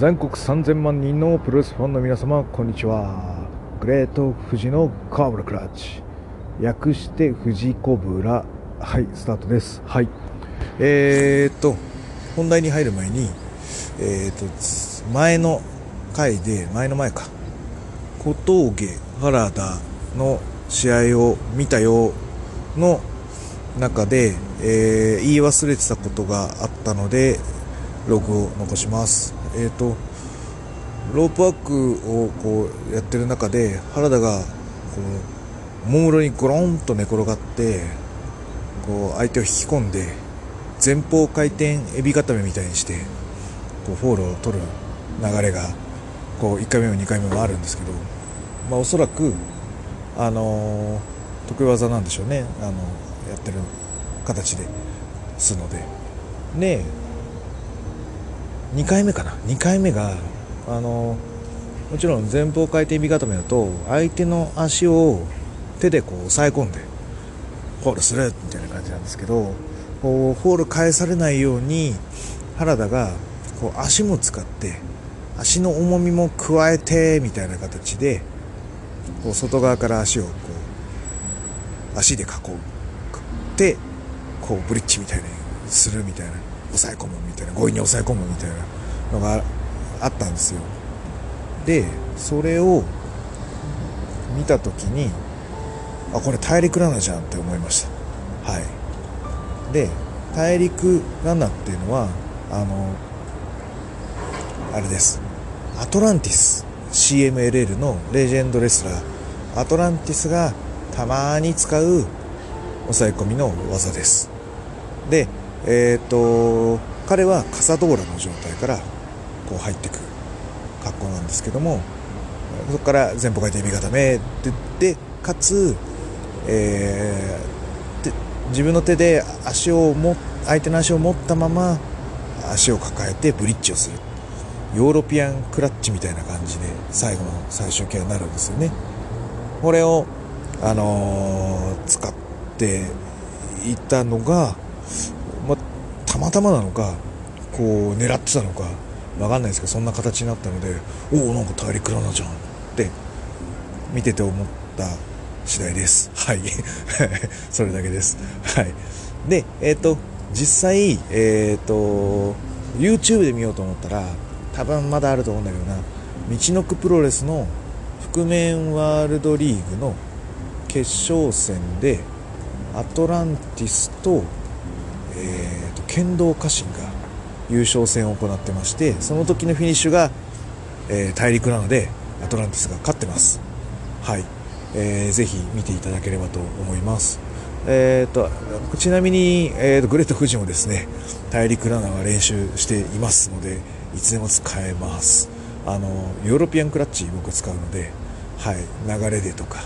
全国3000万人のプロレスファンの皆様こんにちは。グレート富士のカーブラクラッチ。略して富士コブラ。はいスタートです。はい。えー、っと本題に入る前にえー、っと前の回で前の前か。小峠原田の試合を見たよの中で、えー、言い忘れてたことがあったのでログを残します。え、ー、とロープワークをこうやってる中で原田がこうももろにゴロンと寝転がってこう相手を引き込んで前方回転エビ固めみたいにしてこうフォールを取る流れがこう1回目も2回目もあるんですけど、まあ、おそらく、あのー、得意技なんでしょうね、あのやってる形ですので。で2回目かな？2回目があのもちろん前方回転ビ固めだと相手の足を手でこう押さえ込んでホールするみたいな感じなんですけどこうホール返されないように原田がこう足も使って足の重みも加えてみたいな形でこう外側から足をこう足で囲うでこうブリッジみたいにするみたいな。抑え込むみたいな強引に抑え込むみたいなのがあったんですよ。でそれを見た時にあこれ大陸ラナじゃんって思いました。はい。で大陸ラナっていうのはあのあれです。アトランティス。CMLL のレジェンドレスラー。アトランティスがたまに使う抑え込みの技です。でえ、ー、と彼はカサドーラの状態からこう入ってく格好なんですけどもそこから前方回転右固めって言ってかつ、えー、自分の手で足をも相手の足を持ったまま足を抱えてブリッジをする。ヨーロピアンクラッチみたいな感じで最後の最終形になるんですよね。これを、あのー、使っていたのが、またまなのかこう狙ってたのか分かんないですけどそんな形になったのでおおなんか大陸ラナじゃんって見てて思った次第です。はい。それだけです。はい。でえっ、ー、と実際えっ、ー、と YouTube で見ようと思ったら多分まだあると思うんだけどな道のくプロレスの覆面ワールドリーグの決勝戦でアトランティスと,、えー剣道家臣が優勝戦を行ってましてその時のフィニッシュが、えー、大陸なのでアトランティスが勝ってます。はい、えー、ぜひ見ていただければと思います。えーと、ちなみに、えーと、グレート富士もですね大陸ランナーは練習していますのでいつでも使えます。あのヨーロピアンクラッチ僕使うので、はい、流れでとか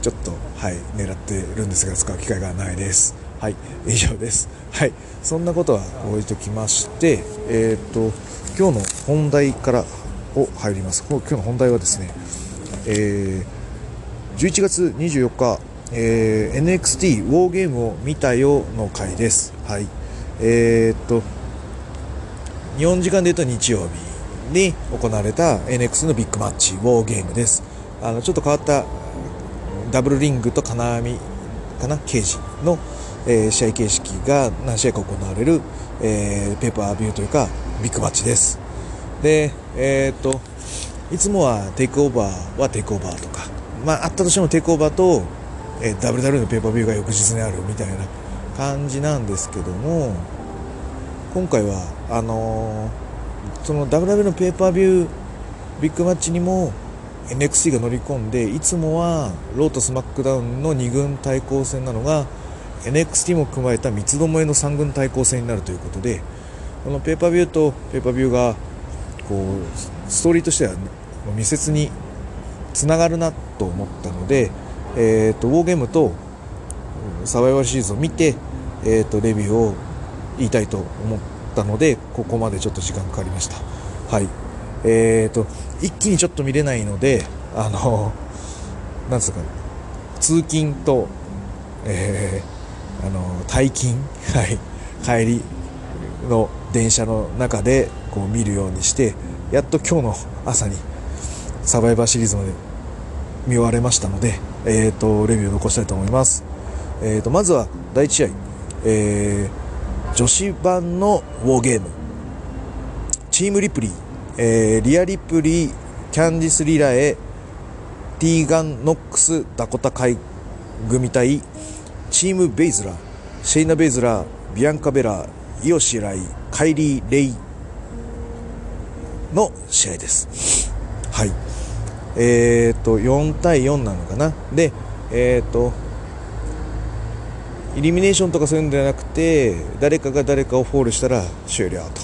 ちょっと、はい、狙ってるんですが使う機会がないです。はい。以上です。はい。そんなことは置いときましてえっ、ー、と今日の本題からを入ります。今日の本題はですねえー、11月24日、えー、NXT ウォーゲームを見たよの回です。はい。え、っと日本時間で言うと日曜日に行われた NX のビッグマッチウォーゲームです。あのちょっと変わったダブルリングと金網かな刑事のえー、試合形式が何試合か行われる、えー、ペーパービューというかビッグマッチです。でえっ、といつもはテイクオーバーはテイクオーバーとかまああったとしてもテイクオーバーと、えー、WW のペーパービューが翌日にあるみたいな感じなんですけども今回はあのー、その WW のペーパービュービッグマッチにも NXT が乗り込んでいつもはローとスマックダウンの2軍対抗戦なのが NXT も加えた三つどもえの3軍対抗戦になるということでこのペーパービューとペーパービューがこうストーリーとしては密接につながるなと思ったので、えーと、ウォーゲームとサバイバルシリーズを見て、えーと、レビューを言いたいと思ったのでここまでちょっと時間かかりました。はい。えーと一気にちょっと見れないのであのなんですか通勤と、えーあの退勤、はい、帰りの電車の中でこう見るようにしてやっと今日の朝にサバイバーシリーズまで見終われましたので、えーと、レビューを残したいと思います、えーと、まずは第1試合、えー、女子版のウォーゲーム。チームリプリー、えー、リア・リプリー、キャンディス・リラエ、ティーガン・ノックス、ダコタ・カイ組対チーム・ベイズラーシェイナ・ベイズラー、ビアンカ・ベレア、イオ・シライ、カイリー・レイの試合です。はい。えっ、と4対4なのかな？でえっ、とイリミネーションとかそういうんじゃなくて誰かが誰かをフォールしたら終了と。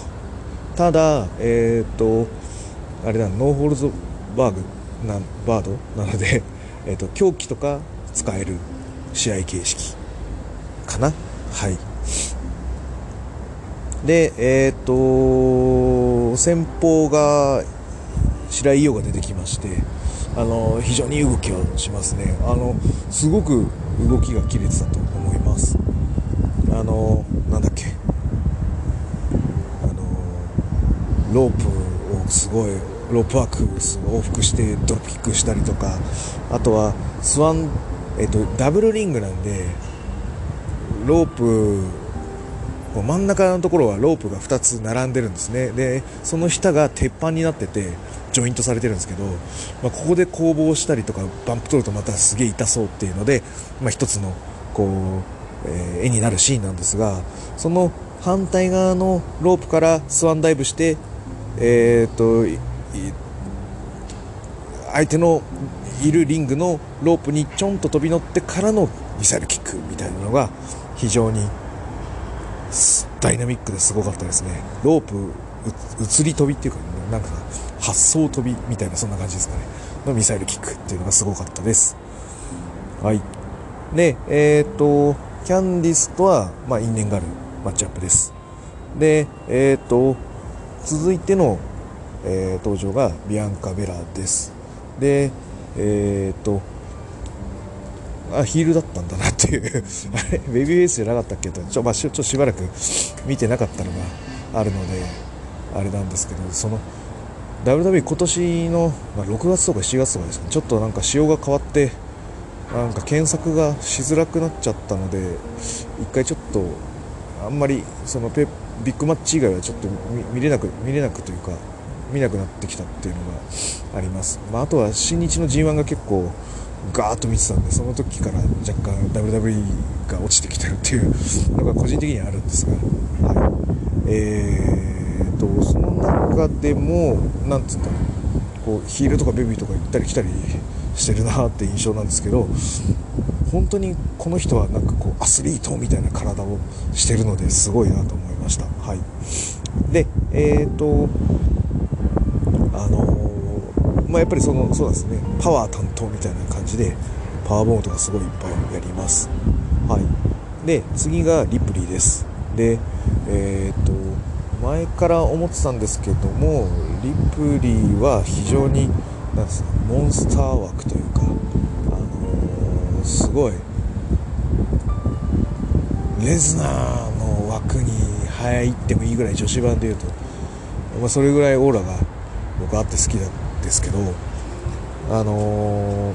ただえっ、とあれだ No Holds Barred な Barred？なので、えーと、凶器とか使える試合形式かな？はい。でえっ、と先鋒が紫雷イオが出てきましてあの非常に動きをしますね。あのすごく動きが切れてたと思います。あのなんだっけ。あのロープをすごいロープワーク往復してドロップキックしたりとかあとはスワン、えっと、ダブルリングなんでロープ真ん中のところはロープが2つ並んでるんですね。でその下が鉄板になっててジョイントされてるんですけど、まあ、ここで攻防したりとかバンプ取るとまたすげえ痛そうっていうので、まあ、一つのこう、えー、絵になるシーンなんですがその反対側のロープからスワンダイブしてえー、っと相手のいるリングのロープにちょんと飛び乗ってからのミサイルキックみたいなのが非常にダイナミックですごかったですね。ロープ移り飛びっていうか、なんか発想飛びみたいなそんな感じですかね。のミサイルキックっていうのがすごかったです。はい。でえっ、とキャンディスとは、まあ、因縁があるマッチアップです。でえっ、と続いてのえー、登場がビアンカ・ベラです。でえー、っとあヒールだったんだなっていう。あれベビーフェイスじゃなかったっけと。ちょ,、まあ、ちょっとしばらく見てなかったのがあるのであれなんですけどその WWE 今年の、まあ、6月とか7月とかですね。ちょっとなんか仕様が変わってなんか検索がしづらくなっちゃったので一回ちょっとあんまりそのペビッグマッチ以外はちょっと見れなく見れなくというか見なくなってきたっていうのがあります、まあ、あとは新日の G1 が結構ガーッと見てたんでその時から若干 WWE が落ちてきてるっていう のが個人的にはあるんですが、はい。えーと、その中でもなんつうんだこうヒールとかベビーとか行ったり来たりしてるなって印象なんですけど本当にこの人はなんかこうアスリートみたいな体をしてるのですごいなと思いました。はい、で、えーとあのー、まあ、やっぱりそのそうですねパワー担当みたいな感じでパワーボードがすごいいっぱいやります。はい、で次がリプリーです。でえっ、と前から思ってたんですけどもリプリーは非常になんですかモンスター枠というか、あのー、すごいレズナーの枠に入ってもいいぐらい女子版でいうと、まあ、それぐらいオーラが僕あって好きなんですけどあの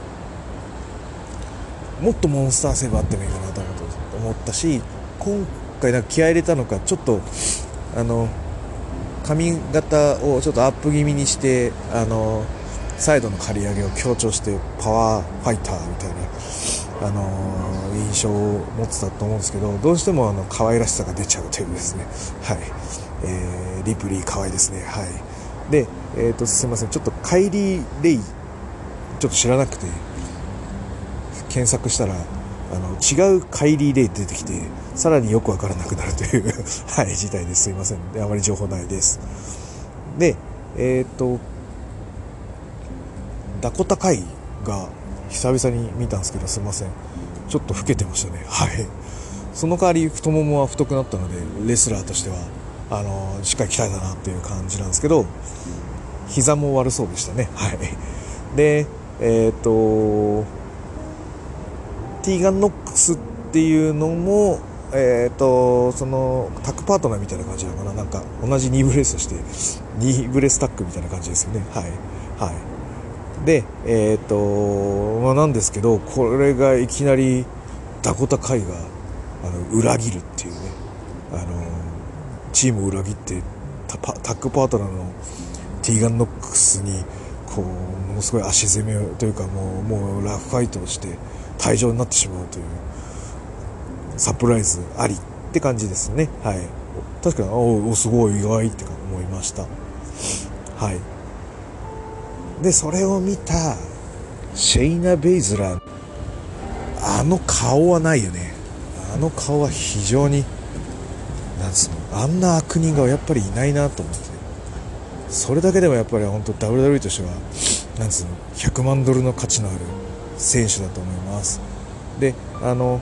ー、もっとモンスターセーブあってもいいかなと思ったし今回なんか気合入れたのかちょっとあの髪型をちょっとアップ気味にしてあのサイドの刈り上げを強調してパワーファイターみたいな、あの印象を持ってたと思うんですけどどうしてもあの可愛らしさが出ちゃうというですね。はい、えー、リプリー可愛いですね。はい。でえーと、すみません。ちょっとカイリー・レイちょっと知らなくて検索したらあの違うカイリー・レイ出てきてさらによくわからなくなるという はい、事態です。いません。あまり情報ないです。でえっ、ー、とダコタカイが久々に見たんですけどすいません。ちょっと老けてましたね。はい。その代わり太ももは太くなったのでレスラーとしてはあのしっかり鍛えたなっていう感じなんですけど膝も悪そうでしたね。はい。で、えっ、と、ティーガンノックスっていうのも、えっ、ー、とそのタッグパートナーみたいな感じなのかな。なんか同じニーブレスしてニーブレスタッグみたいな感じですよね。はい。はい。でえっ、ー、とまあなんですけどこれがいきなりダコタ海があの裏切るっていうね。あのチームを裏切ってタッグパートナーのティーガンノックスにこうものすごい足攻めというかもうもうラフファイトをして退場になってしまうというサプライズありって感じですね。はい。確かにおおすごい意外って思いました。はい。でそれを見たシェイナ・ベイズラーあの顔はないよね。あの顔は非常になんつうの？あんな悪人がやっぱりいないなと思って。それだけでもやっぱり本当 WWE としてはなんつうの100万ドルの価値のある選手だと思います。であの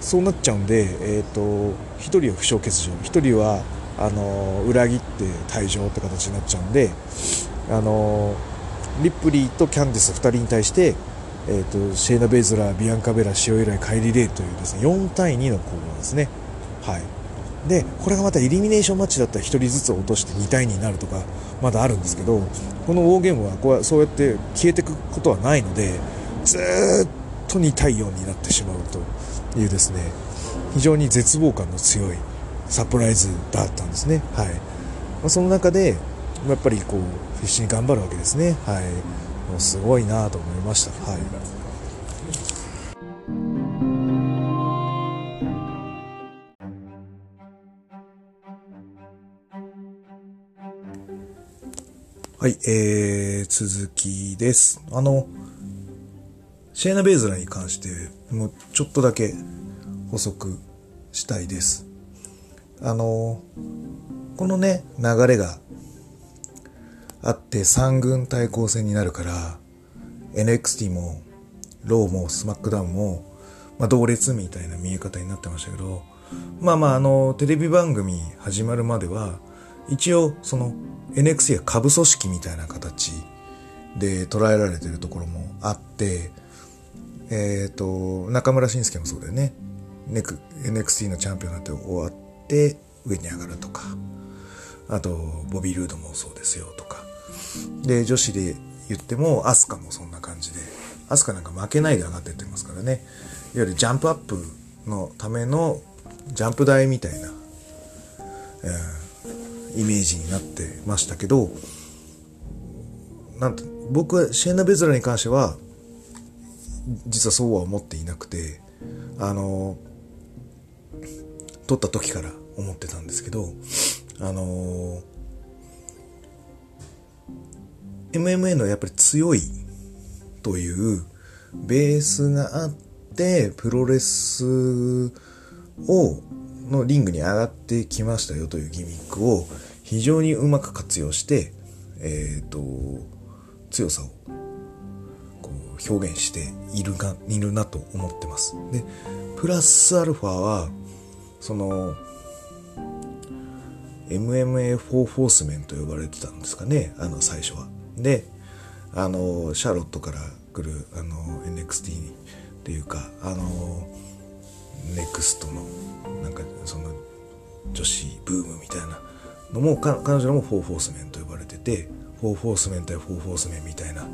そうなっちゃうんで、えーと、1人は負傷欠場。1人はあの裏切って退場って形になっちゃうんであのリップリーとキャンディス2人に対して、えーと、シェーナ・ベイズラービアンカ・ベラシオイライカイリ・レイというですね4対2の攻防ですね。はいでこれがまたイリミネーションマッチだったら1人ずつ落として2対2になるとかまだあるんですけどこのウォーゲームはこうそうやって消えていくことはないのでずっと2対4になってしまうというですね非常に絶望感の強いサプライズだったんですね。はいまあ、その中でやっぱりこう必死に頑張るわけですね。はい、もうすごいなと思いました。はいはい、えー、続きです。あの、シェーナ・ベイズラに関して、もうちょっとだけ補足したいです。あの、このね、流れがあって3軍対抗戦になるから、NXT も、ローもスマックダウンも、まあ、同列みたいな見え方になってましたけど、まあまあ、あの、テレビ番組始まるまでは、一応、その、NXT が下部組織みたいな形で捉えられてるところもあって、えっ、ー、と、中村晋介もそうだよね。NXT のチャンピオンになって終わって上に上がるとか、あと、ボビー・ルードもそうですよとか。で、女子で言っても、アスカもそんな感じで、アスカなんか負けないで上がってってますからね。いわゆるジャンプアップのためのジャンプ台みたいな、えー、イメージになってましたけど、なんと、僕はシェーナ・ベズラに関しては、実はそうは思っていなくてあの撮った時から思ってたんですけどあの MMA のやっぱり強いというベースがあってプロレスをのリングに上がってきましたよというギミックを非常にうまく活用して、えっ、ー、と、強さをこう表現しているがいるなと思ってます。でプラスアルファはその MMA4 フォースメンと呼ばれてたんですかねあの最初は。であのシャーロットから来るあの NXT っていうかあのネクストのなんかその女子ブームみたいなのも彼女もフォーホースメンと呼ばれててフォーフォースメン対フォーフォースメンみたいな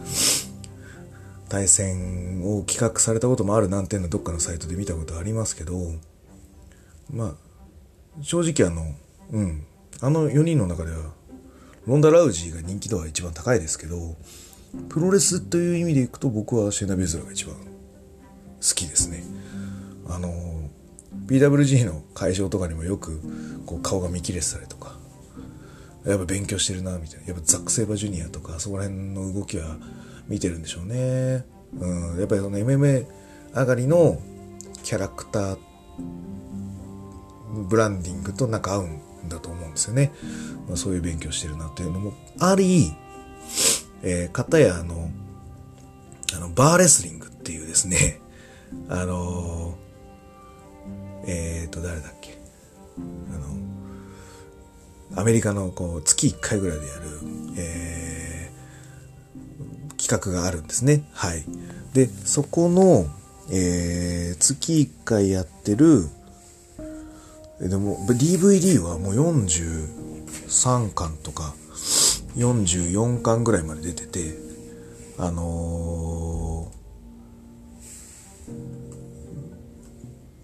対戦を企画されたこともあるなんていうのどっかのサイトで見たことありますけど、まあ、正直あの、うん、あの4人の中では、ロンダ・ラウジーが人気度は一番高いですけど、プロレスという意味でいくと僕はシェイナ・ベイズラーが一番好きですね。あの、PWG の会場とかにもよくこう顔が見切れてたりとか、やっぱ勉強してるな、みたいな。やっぱザック・セイバージュニアとか、そこら辺の動きは見てるんでしょうね。うん、やっぱりその MMA 上がりのキャラクター、ブランディングとなんか合うんだと思うんですよね。まあ、そういう勉強してるなっていうのもあり、えー、片やあの、あの、バーレスリングっていうですね、あのー、えっ、ー、と、誰だっけ？あの、アメリカのこう月1回ぐらいでやる、え企画があるんですね。はい。で、そこの、えー、月1回やってる、でも DVD はもう43巻とか44巻ぐらいまで出てて、あのー、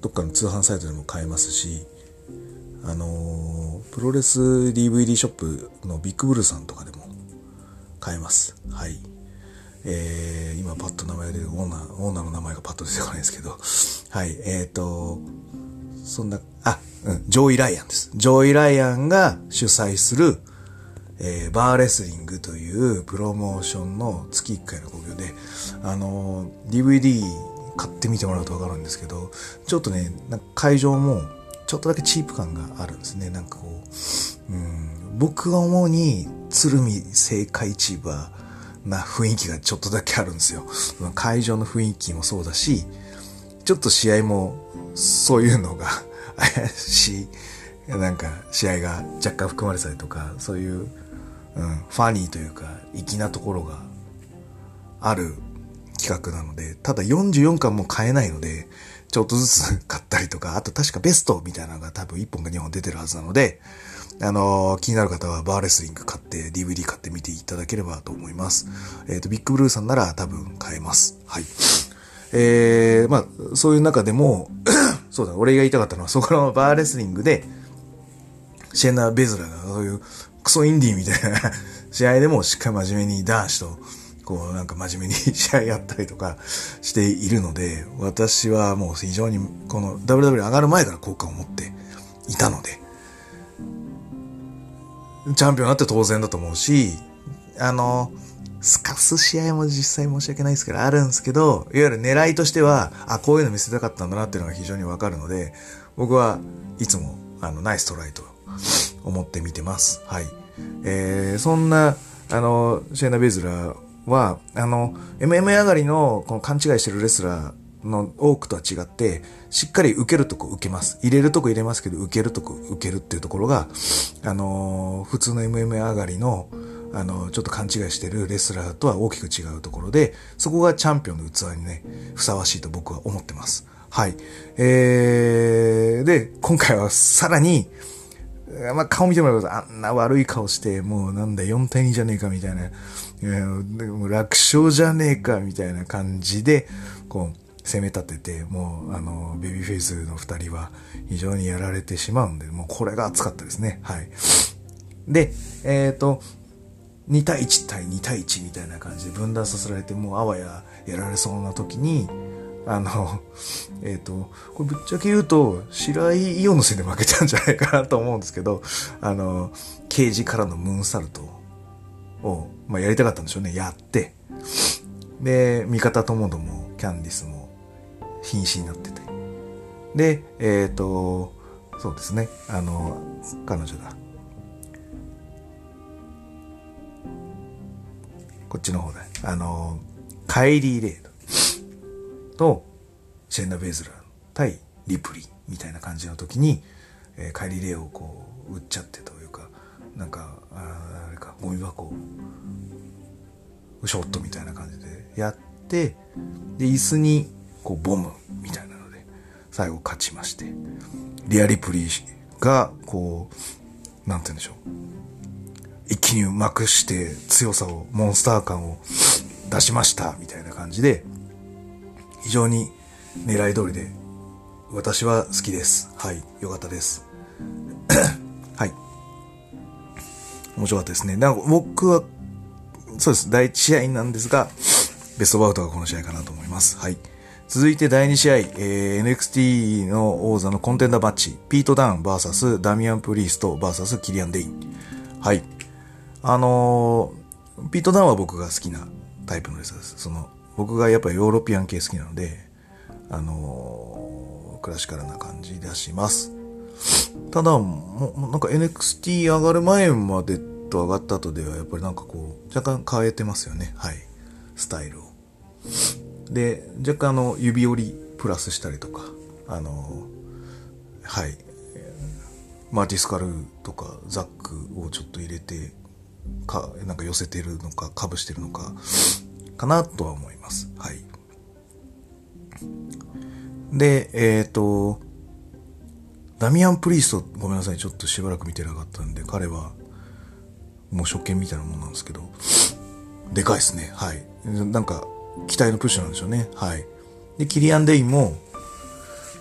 どっかの通販サイトでも買えますし、あの、プロレス DVD ショップのビッグブルーさんとかでも買えます。はい。えー、今パッと名前で、オーナー、オーナーの名前がパッと出てこないですけど、はい、えっ、ー、と、そんな、あ、うん、ジョーイ・ライアンです。ジョーイ・ライアンが主催する、えー、バーレスリングというプロモーションの月1回の興行で、あのー、DVD 買ってみてもらうとわかるんですけど、ちょっとね、なんか会場もちょっとだけチープ感があるんですね。なんかこう、うん、僕が思うに、鶴見正解チーバーな雰囲気がちょっとだけあるんですよ。会場の雰囲気もそうだし、ちょっと試合もそういうのが怪しい、なんか試合が若干含まれたりとか、そういううん、ファニーというか、粋なところがある企画なので、ただ44巻も買えないので、ちょっとずつ 買ったりとか、あと確かベストみたいなのが多分1本か2本出てるはずなので、あのー、気になる方はバーレスリング買って DVD 買ってみていただければと思います。えっ、ー、と、ビッグブルーさんなら多分買えます。はい。えー、まあ、そういう中でも そうだ、俺が言いたかったのは、そこのバーレスリングで、シェンナー・ベズラがそういうクソインディーみたいな 試合でもしっかり真面目に男子と、こうなんか真面目に 試合やったりとかしているので、私はもう非常にこの WW 上がる前から効果を持っていたので、チャンピオンになって当然だと思うし、あの、スカす試合も実際申し訳ないですけど、あるんですけど、いわゆる狙いとしては、あ、こういうの見せたかったんだなっていうのが非常にわかるので、僕はいつも、あの、ナイストライと思って見てます。はい。えー、そんな、あの、シェーナ・ベズラーは、あの、MMA 上がりのこの勘違いしてるレスラーの多くとは違って、しっかり受けるとこ受けます。入れるとこ入れますけど、受けるとこ受けるっていうところが、あの、普通の MMA 上がりの、あの、ちょっと勘違いしてるレスラーとは大きく違うところで、そこがチャンピオンの器にね、ふさわしいと僕は思ってます。はい。えー、で、今回はさらに、まあ、顔見てもらうと、あんな悪い顔して、もうなんだ、4対2じゃねえかみたいな、楽勝じゃねえかみたいな感じで、こう、攻め立てて、もう、あの、ベビーフェイスの2人は非常にやられてしまうんで、もうこれが熱かったですね。はい。で、えっ、ー、と、2対1対2対1みたいな感じで分断させられて、もうあわややられそうな時に、あの、えっ、ー、と、これぶっちゃけ言うと、白井イオンのせいで負けたんじゃないかなと思うんですけど、あの、ケージからのムーンサルトを、まあ、やりたかったんでしょうね。やって、で、味方ともども、キャンディスも、瀕死になってて。で、えっ、ー、と、そうですね。あの、彼女だ。こっちの方だ。あの、カイリー・レイド。と、シェンナ・ベズラー対リプリーみたいな感じの時に、えー、カイリー・レイをこう、売っちゃってというか、なんか、ああれか、ゴミ箱を、ショットみたいな感じでやって、で、椅子に、こう、ボムみたいなので、最後勝ちまして、リア・リプリーが、こう、なんて言うんでしょう。一気にうまくして強さを、モンスター感を出しました、みたいな感じで、非常に狙い通りで、私は好きです。はい。よかったです。はい。面白かったですね。なんか僕は、そうです。第1試合なんですが、ベストバウトがこの試合かなと思います。はい。続いて第2試合、えー、NXT の王座のコンテンダーマッチ、ピート・ダウン VS ダミアン・プリースト VS キリアン・デイン。はい。あのー、ピート・ダウンは僕が好きなタイプのレスラーです。その、僕がやっぱりヨーロピアン系好きなので、あのー、クラシカルな感じ出します。ただ、もう、なんか NXT 上がる前までと上がった後では、やっぱりなんかこう、若干変えてますよね。はい。スタイルを。で、若干あの、指折りプラスしたりとか、あの、はい。マーティスカルとかザックをちょっと入れて、か、なんか寄せてるのか、かぶしてるのか、かなとは思います。はい。で、えっ、ー、と、ダミアン・プリースト、ごめんなさい、ちょっとしばらく見てなかったんで、彼は、もう初見みたいなもんなんですけど、でかいですね。はい。なんか、期待のプッシュなんでしょうね。はい。で、キリアン・デインも、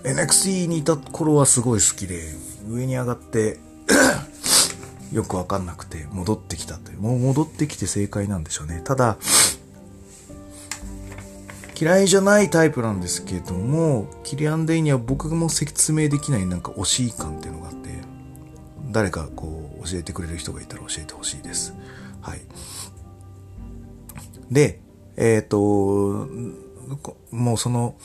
NXT にいた頃はすごい好きで、上に上がって よくわかんなくて戻ってきたという。もう戻ってきて正解なんでしょうね。ただ、嫌いじゃないタイプなんですけども、キリアン・デイには僕も説明できないなんか惜しい感っていうのがあって、誰かこう教えてくれる人がいたら教えてほしいです。はい。で、えっ、ー、と、もうその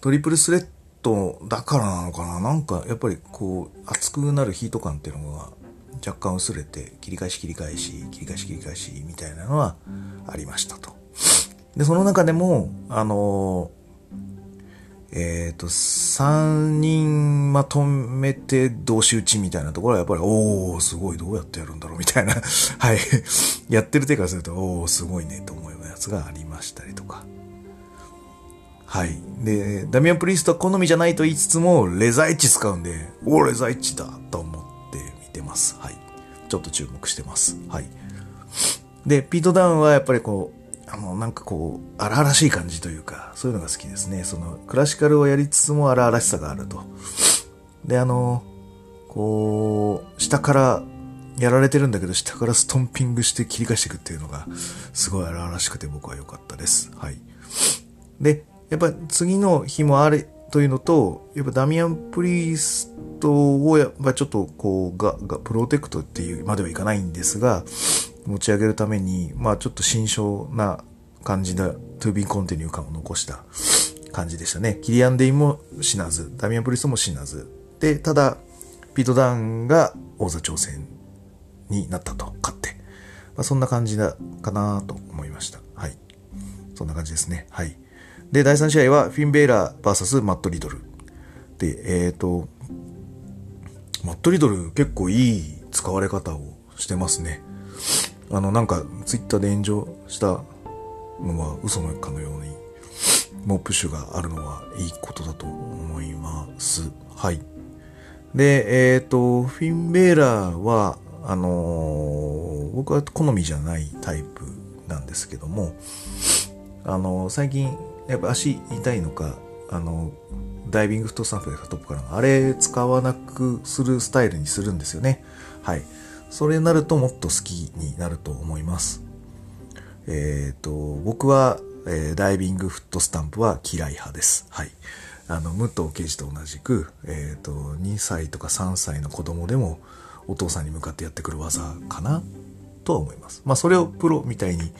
トリプルスレッドだからなのかな？なんかやっぱりこう熱くなるヒート感っていうのが若干薄れて切り返し切り返し切り返し切り返しみたいなのはありましたと。で、その中でも、あのえっ、ー、と、三人まとめて同士打ちみたいなところはやっぱり、おー、すごい、どうやってやるんだろうみたいな、はい。やってる手からすると、おー、すごいね、と思うようなやつがありましたりとか。はい。で、ダミアン・プリストは好みじゃないと言いつつも、レザイッチ使うんで、おレザイッチだと思って見てます。はい。ちょっと注目してます。はい。で、ピートダウンはやっぱりこう、あの、なんかこう、荒々しい感じというか、そういうのが好きですね。その、クラシカルをやりつつも荒々しさがあると。で、あの、こう、下からやられてるんだけど、下からストンピングして切り返していくっていうのが、すごい荒々しくて僕は良かったです。はい。で、やっぱ次の日もあるというのと、やっぱダミアン・プリーストをやっぱちょっとこう、が、が、プロテクトっていうまではいかないんですが、持ち上げるために、まあちょっと辛勝な感じで、 to be continue 感を残した感じでしたね。キリアン・デインも死なず、ダミアン・プリストも死なず。で、ただ、ピート・ダンが王座挑戦になったと、勝って。まあ、そんな感じだかなと思いました。はい。そんな感じですね。はい。で、第3試合は、フィン・ベイラー VS マット・リドル。で、えっ、ー、と、マット・リドル結構いい使われ方をしてますね。あの、なんか、ツイッターで炎上したのは嘘のかのように、もうプッシュがあるのはいいことだと思います。はい。で、えっ、ー、と、フィンベーラーは、あのー、僕は好みじゃないタイプなんですけども、あのー、最近、やっぱ足痛いのか、あのダイビングフットスタンプでトップからの、あれ使わなくするスタイルにするんですよね。はい。それになるともっと好きになると思います。えっ、ー、と、僕は、えー、ダイビングフットスタンプは嫌い派です。はい。あの、武藤刑事と同じく、えっ、ー、と、2歳とか3歳の子供でもお父さんに向かってやってくる技かなとは思います。まあ、それをプロみたいに、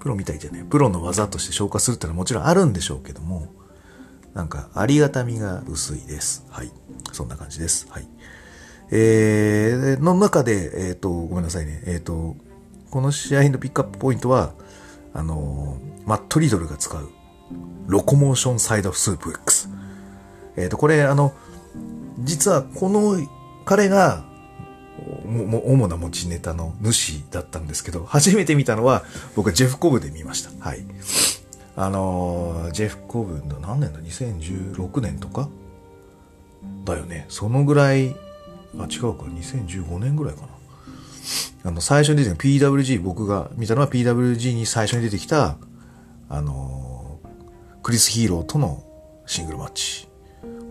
プロみたいじゃない、プロの技として消化するってのはもちろんあるんでしょうけども、なんか、ありがたみが薄いです。はい。そんな感じです。はい。えー、の中で、えっ、ー、と、ごめんなさいね。えっ、ー、と、この試合のピックアップポイントは、あの、マット・リドルが使う、ロコモーションサイドスープ X。えっ、と、これ、あの、実はこの、彼が、も、主な持ちネタの主だったんですけど、初めて見たのは、僕はジェフコブで見ました。はい。あのジェフコブの何年だ ?2016 年とか？だよね。そのぐらいあ、違うか、2015年ぐらいかな。あの、最初に出てきた PWG、僕が見たのは PWG に最初に出てきた、あのー、クリス・ヒーローとのシングルマッチ。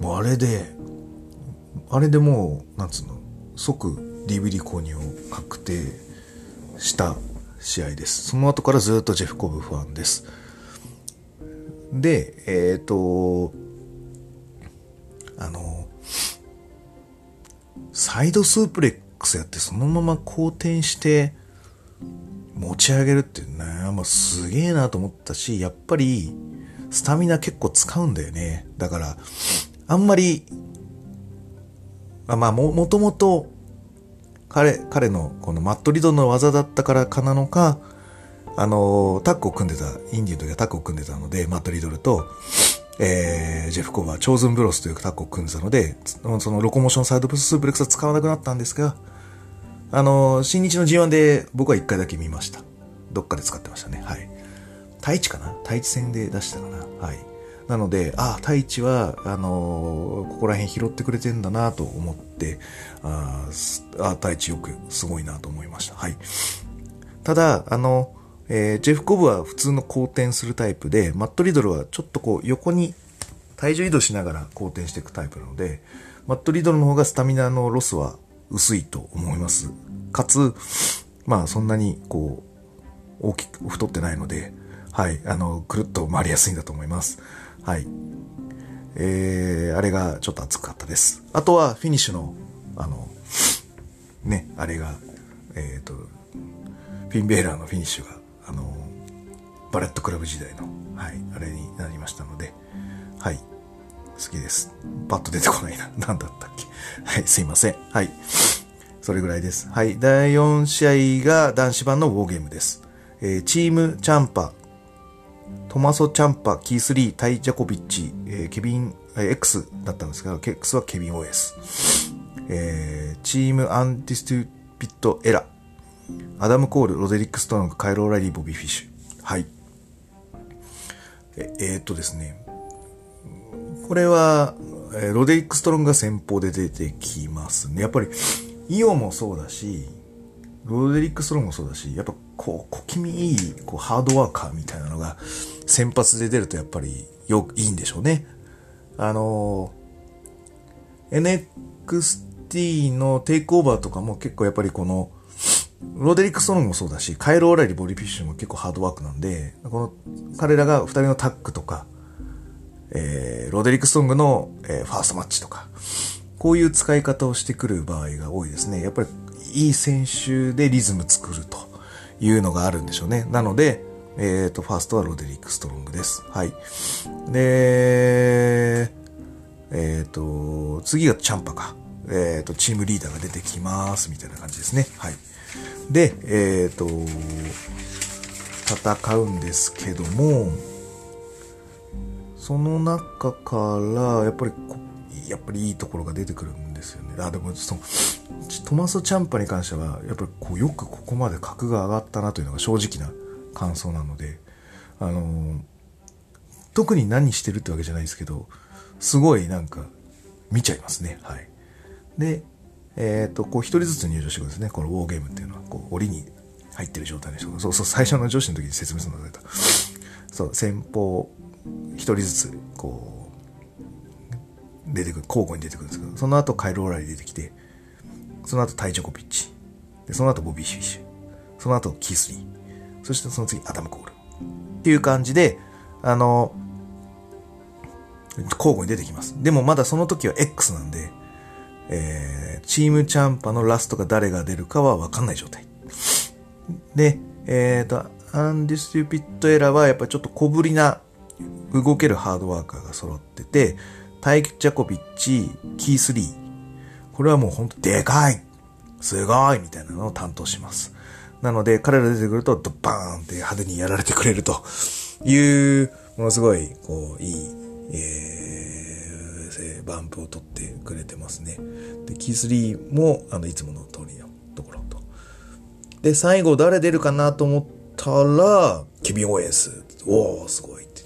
もうあれで、あれでもう、なんつうの、即 DVD 購入を確定した試合です。その後からずっとジェフコブファンです。で、えっ、ー、と、あの、サイドスープレックスやってそのまま好転して持ち上げるっていうね、まあ、すげえなと思ったし、やっぱりスタミナ結構使うんだよね。だから、あんまり、あまあも、もともと彼、彼のこのマットリドの技だったからかなのか、あの、タッグを組んでた、インディの時はタッグを組んでたので、マットリドルと、えー、ジェフ・コバー、チョーズン・ブロスというタッグを組んでたので、そのロコモーションサイドブスープレックスは使わなくなったんですが、あの、新日の G1 で僕は一回だけ見ました。どっかで使ってましたね。はい。太一かな？太一戦で出したかな？はい。なので、ああ、太一は、あのーここら辺拾ってくれてんだなと思って、あーすあ、太一よくすごいなと思いました。はい。ただ、あの、えージェフ・コブは普通の後転するタイプで、マット・リドルはちょっとこう横に体重移動しながら後転していくタイプなので、マット・リドルの方がスタミナのロスは薄いと思います。かつ、まあそんなにこう、大きく太ってないので、はい、あの、くるっと回りやすいんだと思います。はい。えー、あれがちょっと熱かったです。あとはフィニッシュの、あの、ね、あれが、えっ、と、フィン・ベイラーのフィニッシュが、あの、バレットクラブ時代の、はい、あれになりましたので、はい、好きです。パッと出てこないな。何だったっけ。はい、すいません。はい。それぐらいです。はい。第4試合が男子版のウォーゲームです。えーチームチャンパ、トマソ・チャンパ、キース・リー、ダイジャコビッチ、えーケビン、えー X だったんですが、X はケビン・オーエンス。えーチーム・アンディスピューテッド・エラ、アダム・コール、ロデリック・ストロング、カイル・オライリー、ボビー・フィッシュ。はい。え、えーっとですね。これは、えーロデリック・ストロングが先方で出てきますね。やっぱり、イオもそうだし、ロデリック・ストロングもそうだし、やっぱこう、小気味いい、こう、ハードワーカーみたいなのが、先発で出るとやっぱり、よく、いいんでしょうね。あのー NXT のテイクオーバーとかも結構やっぱりこの、ロデリック・ストロングもそうだし、カイロ・オライリー・ボリフィッシュも結構ハードワークなんで、この、彼らが二人のタッグとか、えー、ロデリック・ストロングの、えーファーストマッチとか、こういう使い方をしてくる場合が多いですね。やっぱり、いい選手でリズム作るというのがあるんでしょうね。なので、えっ、と、ファーストはロデリック・ストロングです。はい。で、えっ、と、次がチャンパか。えっ、と、チームリーダーが出てきます、みたいな感じですね。はい。で、えっ、と、戦うんですけども、その中から、やっぱり、やっぱりいいところが出てくるんですよね。あ、でも、その、トマソ・チャンパに関しては、やっぱりこう、よくここまで格が上がったなというのが正直な感想なので、あの、特に何してるってわけじゃないですけど、すごいなんか、見ちゃいますね。はい。で、えっ、と、こう一人ずつ入場してくるんですね。このウォーゲームっていうのは、こう、檻に入ってる状態の人が。そうそう、最初の女子の時に説明するのだった。そう、先方、一人ずつ、こう、出てくる、交互に出てくるんですけど、その後カイローラリー出てきて、その後タイ・ジョコビッチ、で、その後ボビー・フィッシュ、その後キース・リー、そしてその次アダム・コール。っていう感じで、あの、交互に出てきます。でもまだその時は X なんで、えー、チームチャンパのラストが誰が出るかは分かんない状態。で、えっ、と、アンディステュピットエラーはやっぱちょっと小ぶりな動けるハードワーカーが揃ってて、タイキ・ジャコビッチ、キース・リー。これはもうほんとでかいすごいみたいなのを担当します。なので、彼ら出てくると、ドバーンって派手にやられてくれるという、ものすごい、こう、いい、えー、バンプを取ってくれてますね。で、キースリーも、あの、いつもの通りのところと。で、最後誰出るかなと思ったら、ケビン・オーエンス。おー、すごいって。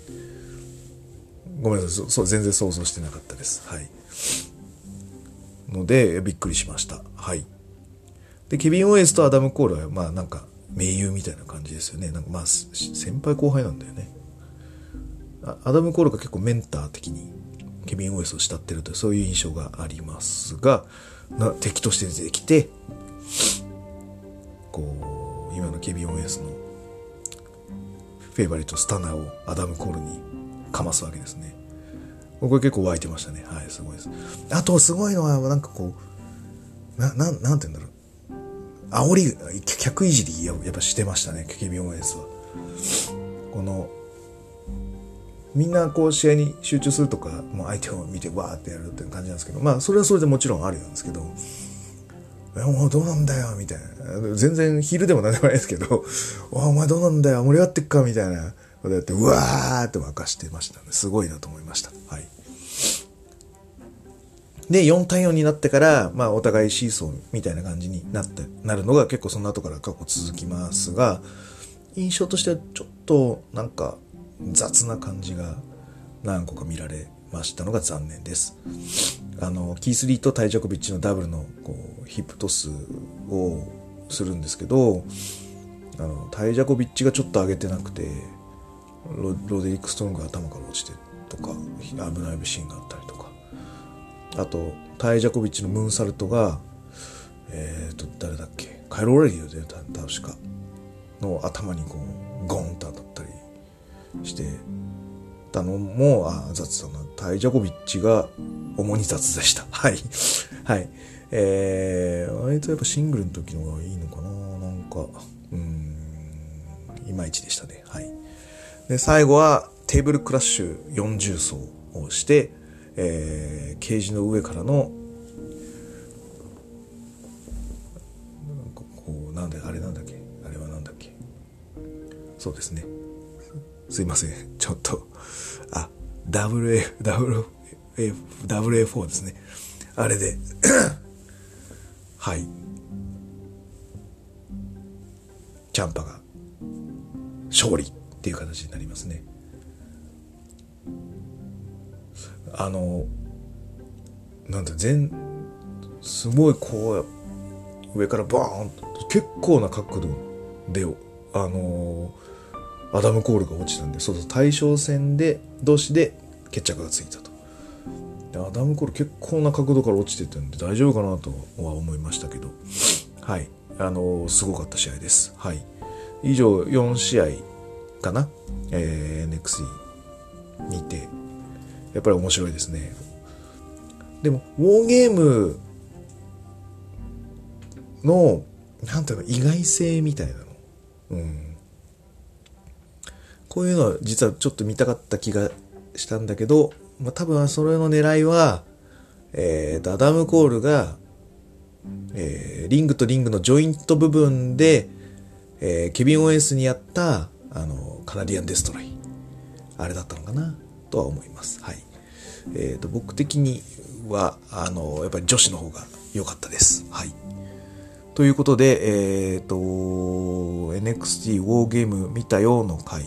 ごめんなさい、そう、全然想像してなかったです。はい。ので、びっくりしました。はい。で、ケビン・オーエンスとアダム・コールは、まあなんか、盟友みたいな感じですよね。なんかまあ、先輩後輩なんだよね。アダム・コールが結構メンター的にケビン・オーエンスを慕ってるという、そういう印象がありますが、な敵として出てきて、こう、今のケビン・オーエンスのフェイバリットスタナーをアダム・コールにかますわけですね。これ結構湧いてましたね。はい、すごいです。あと、すごいのは、なんかこう、な、なん、なんて言うんだろう。煽り、客いじりやっぱしてましたね、ケビン・オーエスは。この、みんなこう試合に集中するとか、もう相手を見てわーってやるっていう感じなんですけど、まあそれはそれでもちろんあるんですけど、え、お前どうなんだよ、みたいな。全然ヒールでもなんでもないですけど、お お前どうなんだよ、盛り上がってっか、みたいなことやって、うわーって沸かしてましたね。すごいなと思いました。はい。で、4対4になってから、まあ、お互いシーソーみたいな感じになって、なるのが結構その後から過去続きますが、印象としてはちょっと、なんか、雑な感じが、何個か見られましたのが残念です。あの、キースリーとタイジャコビッチのダブルのこうヒップトスをするんですけど、あの、タイジャコビッチがちょっと上げてなくて、ロロデリック・ストロングが頭から落ちてとか、危ないシーンがあったりとか。あと、タイジャコビッチのムーンサルトが、えーと、誰だっけ？カイロ・オレリオで確か、の頭にこう、ゴンとしてたのも、あ、雑だな。タイジャコビッチが主に雑でした。はい。はい。えー、割とやっぱシングルの時の方がいいのかななんか、うん、いまいちでしたね。はい。で、最後はテーブルクラッシュ40層をして、えー、ケージの上からの、なんかこう、なんで、あれなんだっけ？あれはなんだっけ？そうですね。すいません。ちょっと、あ、WA、WA、WA4 ですね。あれで、はい。キャンパが勝利っていう形になりますね。あの、なんて全、すごいこう、上からバーンと、結構な角度で、あの、アダム・コールが落ちたんで、そうそう、対象戦で、同士で決着がついたと。でアダム・コール結構な角度から落ちてたんで大丈夫かなとは思いましたけど、はい。あの、すごかった試合です。はい。以上4試合かな？えー、NXT にて、やっぱり面白いですね。でも、ウォーゲームの、なんていうの、意外性みたいなの。うん。こういうのは実はちょっと見たかった気がしたんだけど、まあ、多分それの狙いは、えーと、アダム・コールが、えーリングとリングのジョイント部分で、えーケビン・オエンスにやった、あの、カナディアン・デストロイ。あれだったのかな？とは思います。はい。えーと、僕的には、あの、やっぱり女子の方が良かったです。はい。ということで、えっ、と、NXT ウォーゲーム見たよの回、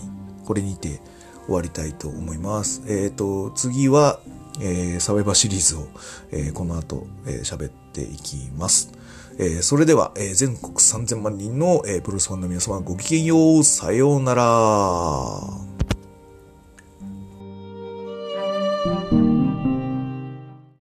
これにて終わりたいと思います。えっ、と、次は、えーサバイバーシリーズを、えーこの後、えー喋っていきます。えーそれでは、えー全国3000万人の、えープロレスファンの皆様ごきげんよう。さようなら。